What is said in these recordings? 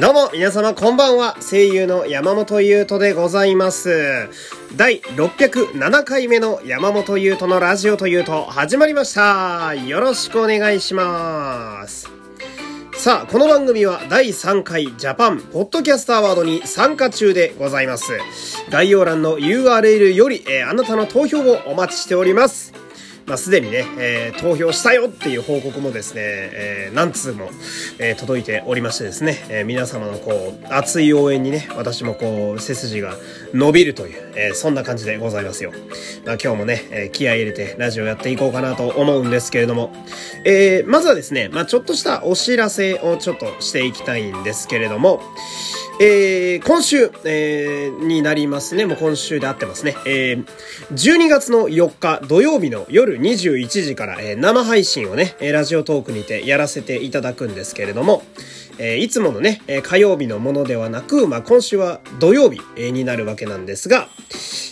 どうも、皆様こんばんは。声優の山本優斗でございます。第607回目の山本優斗のラジオというと始まりました。よろしくお願いします。さあ、この番組は第3回ジャパンポッドキャストアワードに参加中でございます。概要欄の URL より、えーあなたの投票をお待ちしております。まあ、すでにね、えー投票したよっていう報告もですね、えー何通も、えー届いておりましてですね、え皆様のこう、熱い応援にね、私もこう、背筋が伸びるという、えーそんな感じでございますよ。まあ、今日もね、えー気合入れてラジオやっていこうかなと思うんですけれども、えーまずはですね、まあ、ちょっとしたお知らせをちょっとしていきたいんですけれども、えー今週、えーになりますね。もう今週で合ってますね。えー12月の4日土曜日の夜21時から、えー生配信をね、ラジオトークにてやらせていただくんですけれども、えーいつものね、え火曜日のものではなく、まあ、今週は土曜日、えになるわけなんですが、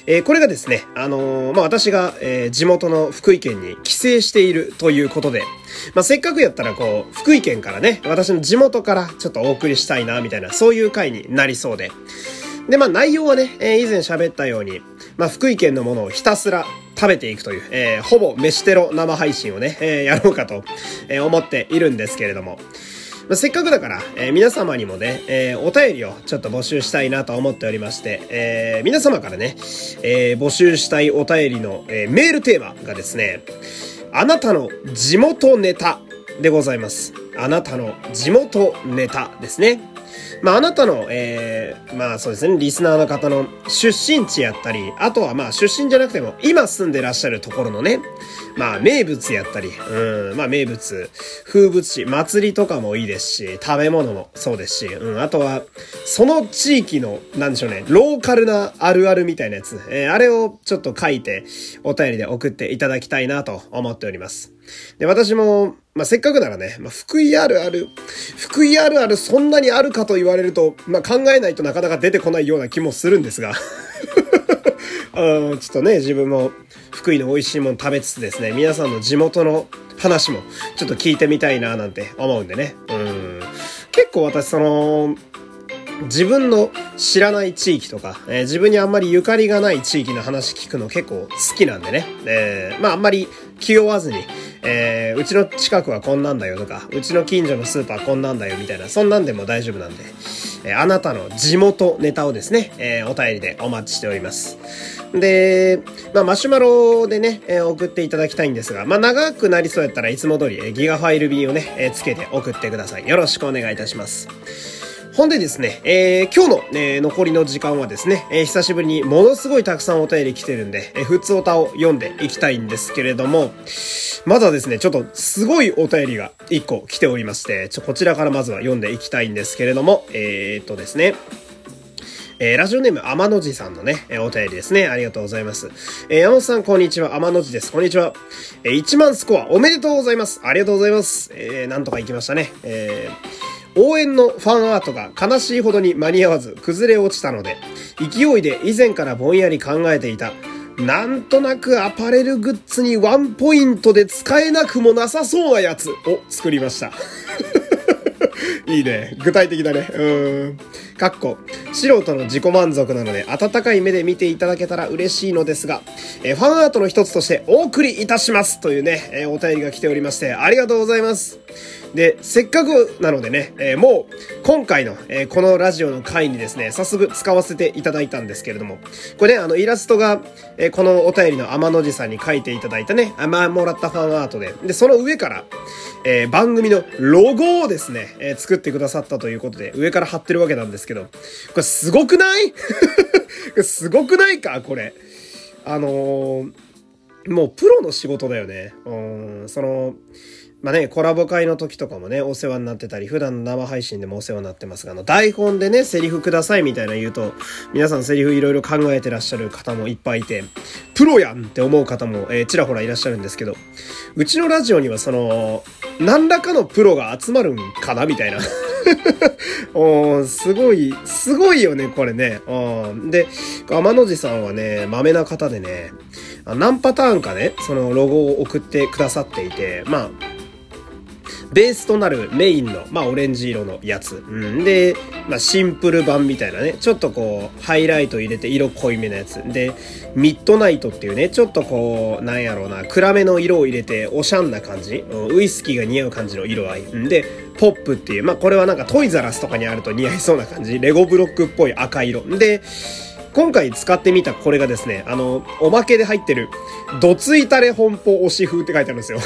えーこれがですね、あのーまあ、私が、え地元の福井県に帰省しているということで、まあ、せっかくやったらこう、福井県からね、私の地元からちょっとお送りしたいな、みたいな、そういう回になりそうで。で、まあ内容はね、え以前喋ったように、まあ福井県のものをひたすら食べていくという、えーほぼ飯テロ生配信をね、えーやろうかと、えー思っているんですけれども、まあせっかくだから、えー皆様にもね、えーお便りをちょっと募集したいなと思っておりまして、えー皆様からね、えー募集したいお便りの、えーメールテーマがですね、あなたの地元ネタでございます。あなたの地元ネタですね。まあ、あなたの、えー、まあそうですね、リスナーの方の出身地やったり、あとはまあ出身じゃなくても、今住んでらっしゃるところのね、まあ名物やったり、うん、まあ名物、風物詩、祭りとかもいいですし、食べ物もそうですし、うん、あとは、その地域の、なんでしょうね、ローカルなあるあるみたいなやつ、えーあれをちょっと書いて、お便りで送っていただきたいなと思っております。で、私も、まあ、せっかくならね、まあ、福井あるある、福井あるあるそんなにあるかと言われると、まあ、考えないとなかなか出てこないような気もするんですが、うんちょっとね、自分も福井の美味しいもの食べつつですね、皆さんの地元の話もちょっと聞いてみたいななんて思うんでね。うん。結構私その、自分の知らない地域とか、えー自分にあんまりゆかりがない地域の話聞くの結構好きなんでね。えーまああんまり気負わずに、えーうちの近くはこんなんだよとか、うちの近所のスーパーこんなんだよみたいな、そんなんでも大丈夫なんで、えーあなたの地元ネタをですね、えーお便りでお待ちしております。で、まあ、マシュマロでね、えー送っていただきたいんですが、まあ、長くなりそうやったらいつも通り、えーギガファイル便をね、えーつけて送ってください。よろしくお願いいたします。ほんでですね、えー今日の、えー残りの時間はですね、えー久しぶりにものすごいたくさんお便り来てるんで、えー、普通歌を読んでいきたいんですけれども、まだですね、ちょっとすごいお便りが1個来ておりまして、ちょ、こちらからまずは読んでいきたいんですけれども、えー、っとですね、えーラジオネーム、天の寺さんのね、えーお便りですね。ありがとうございます。えー山本さん、こんにちは。天の寺です。こんにちは。えー1万スコア、おめでとうございます。ありがとうございます。えーなんとか行きましたね。えー応援のファンアートが悲しいほどに間に合わず崩れ落ちたので、勢いで以前からぼんやり考えていた、なんとなくアパレルグッズにワンポイントで使えなくもなさそうなやつを作りました。いいね。具体的だね。うん。かっこ、素人の自己満足なので、温かい目で見ていただけたら嬉しいのですが、えーファンアートの一つとしてお送りいたしますというね、えーお便りが来ておりまして、ありがとうございます。で、せっかくなのでね、えーもう、今回の、えこのラジオの回にですね、早速使わせていただいたんですけれども、これね、あの、イラストが、えこのお便りの天の寺さんに書いていただいたね、あまあ、もらったファンアートで、で、その上から、え番組のロゴをですね、え作ってくださったということで、上から貼ってるわけなんですけど、これすごくない？すごくないか？これ。あのーもうプロの仕事だよね。うん、その、まあね、コラボ会の時とかもね、お世話になってたり、普段の生配信でもお世話になってますが、あの、台本でね、セリフくださいみたいな言うと、皆さんセリフいろいろ考えてらっしゃる方もいっぱいいて、プロやんって思う方も、えーちらほらいらっしゃるんですけど、うちのラジオにはその、何らかのプロが集まるんかなみたいな。おーすごい、すごいよね、これね。で、天の寺さんはね、豆な方でね、何パターンかね、そのロゴを送ってくださっていて、まあ、ベースとなるメインの、まあ、オレンジ色のやつ。うん、で、まあ、シンプル版みたいなね、ちょっとこう、ハイライト入れて色濃いめのやつ。で、ミッドナイトっていうね、ちょっとこう、なんやろうな、暗めの色を入れて、おしゃんな感じ。うんウイスキーが似合う感じの色合い。うんで、ポップっていう、まあ、これはなんかトイザラスとかにあると似合いそうな感じ。レゴブロックっぽい赤色。で、今回使ってみたこれがですね、あの、おまけで入ってる、どついたれ本舗推し風って書いてあるんですよ。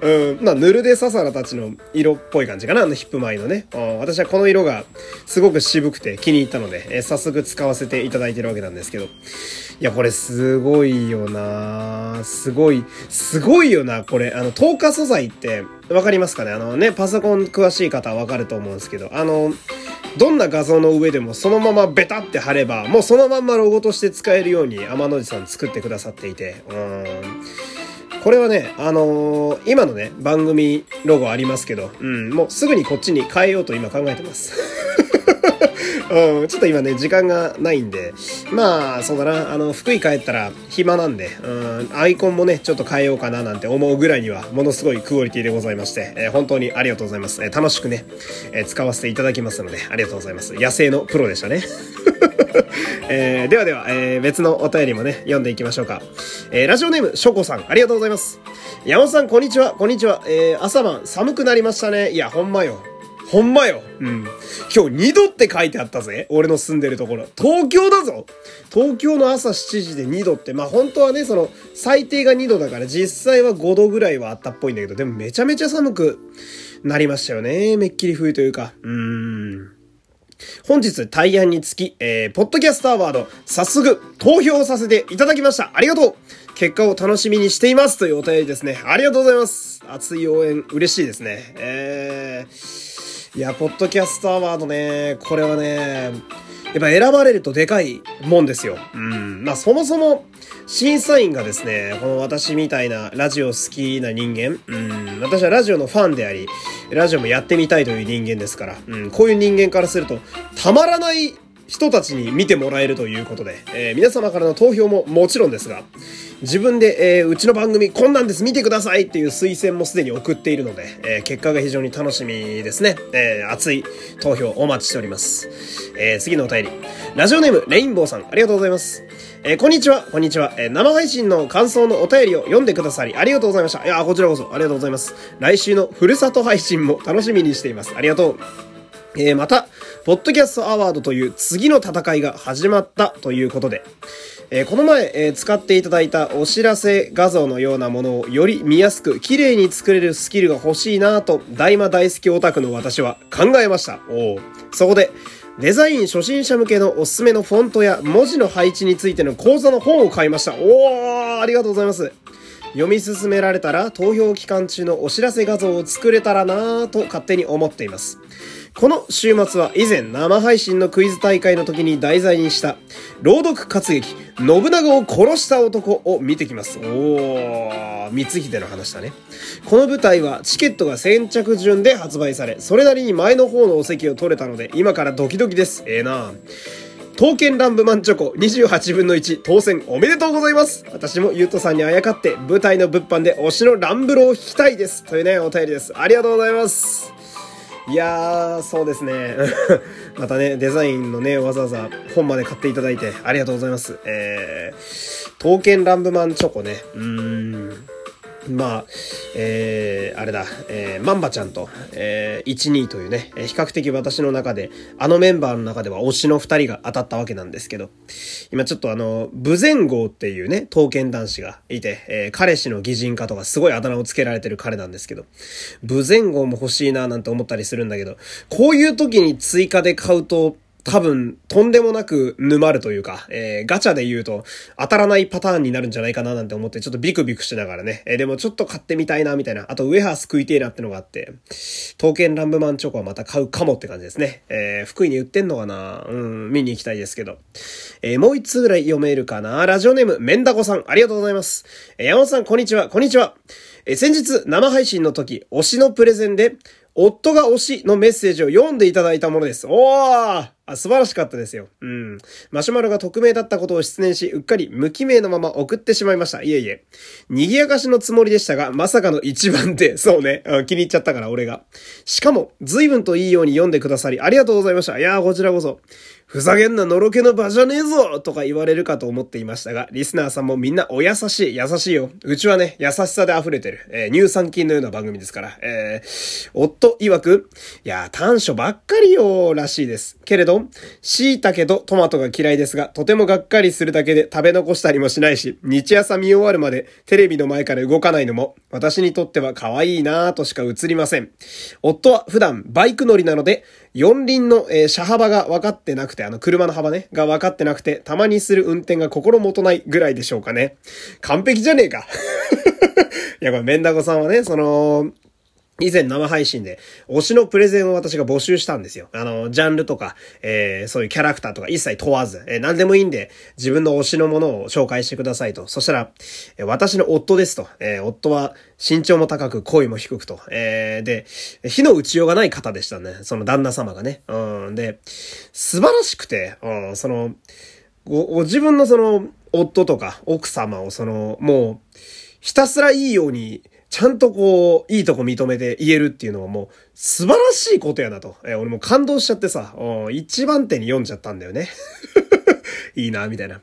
うん、まあ、ヌルデササラたちの色っぽい感じかな、あのヒップマイのね。私はこの色がすごく渋くて気に入ったので、えー、早速使わせていただいてるわけなんですけど。いや、これすごいよなすごい、すごいよな、これ。あの、透過素材って、わかりますかね？あのね、パソコン詳しい方はわかると思うんですけど、あの、どんな画像の上でもそのままベタって貼れば、もうそのまんまロゴとして使えるように天野寺さん作ってくださっていて、うん。これはね、あのー、今のね、番組ロゴありますけど、うん、もうすぐにこっちに変えようと今考えてます。うん、ちょっと今ね、時間がないんで、まあ、そうだな、あの、福井帰ったら暇なんで、うん、アイコンもね、ちょっと変えようかななんて思うぐらいには、ものすごいクオリティでございまして、えー、本当にありがとうございます。えー、楽しくね、えー、使わせていただきますので、ありがとうございます。野生のプロでしたね。えー、ではでは、えー、別のお便りもね、読んでいきましょうか。えー、ラジオネーム、ショコさん、ありがとうございます。山本さん、こんにちは、こんにちは。えー、朝晩寒くなりましたね。いや、ほんまよ。ほんまよ。うん。今日2度って書いてあったぜ。俺の住んでるところ。東京だぞ東京の朝7時で2度って、まあ本当はね、その、最低が2度だから実際は5度ぐらいはあったっぽいんだけど、でもめちゃめちゃ寒くなりましたよね。めっきり冬というか。うーん。本日大安につき、えー、ポッドキャストアワード、早速、投票させていただきました。ありがとう結果を楽しみにしていますというお便りですね。ありがとうございます。熱い応援、嬉しいですね。えー、いや、ポッドキャストアワードね、これはね、やっぱ選ばれるとでかいもんですよ。うん。まあそもそも審査員がですね、この私みたいなラジオ好きな人間、うん。私はラジオのファンであり、ラジオもやってみたいという人間ですから、うん。こういう人間からすると、たまらない人たちに見てもらえるということで、えー、皆様からの投票ももちろんですが、自分で、えー、うちの番組こんなんです見てくださいっていう推薦もすでに送っているので、えー、結果が非常に楽しみですね。えー、熱い投票お待ちしております。えー、次のお便り。ラジオネーム、レインボーさん、ありがとうございます。えー、こんにちは、こんにちは。えー、生配信の感想のお便りを読んでくださり、ありがとうございました。いや、こちらこそ、ありがとうございます。来週のふるさと配信も楽しみにしています。ありがとう。えー、また、ポッドキャストアワードという次の戦いが始まったということで、えー、この前、えー、使っていただいたお知らせ画像のようなものをより見やすく綺麗に作れるスキルが欲しいなと、大魔大好きオタクの私は考えました。おそこで、デザイン初心者向けのおすすめのフォントや文字の配置についての講座の本を買いました。おーありがとうございます。読み進められたら投票期間中のお知らせ画像を作れたらなぁと勝手に思っています。この週末は以前生配信のクイズ大会の時に題材にした朗読活劇信長を殺した男を見てきます。おー、光秀の話だね。この舞台はチケットが先着順で発売され、それなりに前の方のお席を取れたので今からドキドキです。ええー、な刀剣乱舞マンチョコ28分の1当選おめでとうございます私もゆうとさんにあやかって舞台の物販で推しのランブロを引きたいですというね、お便りです。ありがとうございます。いやー、そうですね。またね、デザインのね、わざわざ本まで買っていただいてありがとうございます。えー、刀剣乱舞マンチョコね。うーん。まあ、えー、あれだ、えー、マンバちゃんと、えー、12というね、比較的私の中で、あのメンバーの中では推しの二人が当たったわけなんですけど、今ちょっとあの、武前号っていうね、刀剣男子がいて、えー、彼氏の擬人化とかすごいあだ名をつけられてる彼なんですけど、武前号も欲しいななんて思ったりするんだけど、こういう時に追加で買うと、多分、とんでもなく沼るというか、えー、ガチャで言うと当たらないパターンになるんじゃないかななんて思って、ちょっとビクビクしながらね、えー、でもちょっと買ってみたいな、みたいな。あと、ウェハース食いてえなってのがあって、刀剣乱舞マンチョコはまた買うかもって感じですね。えー、福井に売ってんのかな？うん、見に行きたいですけど。え、もう一通ぐらい読めるかな？ラジオネーム、メンダコさん、ありがとうございます。え、山本さん、こんにちは、こんにちは。え、先日、生配信の時、推しのプレゼンで、夫が推しのメッセージを読んでいただいたものです。おーあ、素晴らしかったですよ。うん。マシュマロが匿名だったことを失念し、うっかり無記名のまま送ってしまいました。いえいえ。賑やかしのつもりでしたが、まさかの一番で、そうね、気に入っちゃったから、俺が。しかも、随分といいように読んでくださり、ありがとうございました。いやー、こちらこそ。ふざけんなのろけの場じゃねえぞとか言われるかと思っていましたが、リスナーさんもみんなお優しい、優しいよ。うちはね、優しさで溢れてる、えー、乳酸菌のような番組ですから、えー、夫曰く、いやー、短所ばっかりよー、らしいです。けれど、椎茸とトマトが嫌いですが、とてもがっかりするだけで食べ残したりもしないし、日朝見終わるまでテレビの前から動かないのも、私にとっては可愛いなぁとしか映りません。夫は普段バイク乗りなので、四輪の、えー、車幅が分かってなくて、あの、車の幅ね、が分かってなくて、たまにする運転が心もとないぐらいでしょうかね。完璧じゃねえか。いや、これ、メンダゴさんはね、その、以前生配信で推しのプレゼンを私が募集したんですよ。あの、ジャンルとか、えー、そういうキャラクターとか一切問わず、えー、何でもいいんで自分の推しのものを紹介してくださいと。そしたら、えー、私の夫ですと。えー、夫は身長も高く声も低くと。えー、で、火の打ちようがない方でしたね。その旦那様がね。うん。で、素晴らしくて、うん、その、ご、ご自分のその、夫とか奥様をその、もう、ひたすらいいようにちゃんとこう、いいとこ認めて言えるっていうのはもう、素晴らしいことやなと。え俺も感動しちゃってさ、一番手に読んじゃったんだよね。いいな、みたいな。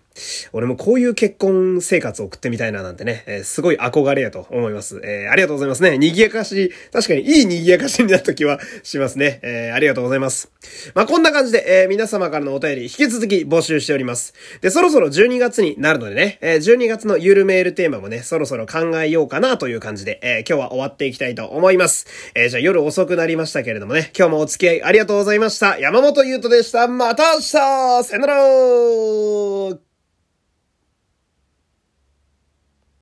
俺もこういう結婚生活を送ってみたいななんてね、えー、すごい憧れやと思います。えー、ありがとうございますね。賑やかし、確かにいい賑やかしになった気はしますね。えー、ありがとうございます。まあ、こんな感じで、え、皆様からのお便り引き続き募集しております。で、そろそろ12月になるのでね、え、12月のゆるメールテーマもね、そろそろ考えようかなという感じで、え、今日は終わっていきたいと思います。え、じゃあ夜遅くなりましたけれどもね、今日もお付き合いありがとうございました。山本優斗でした。また明日さよなら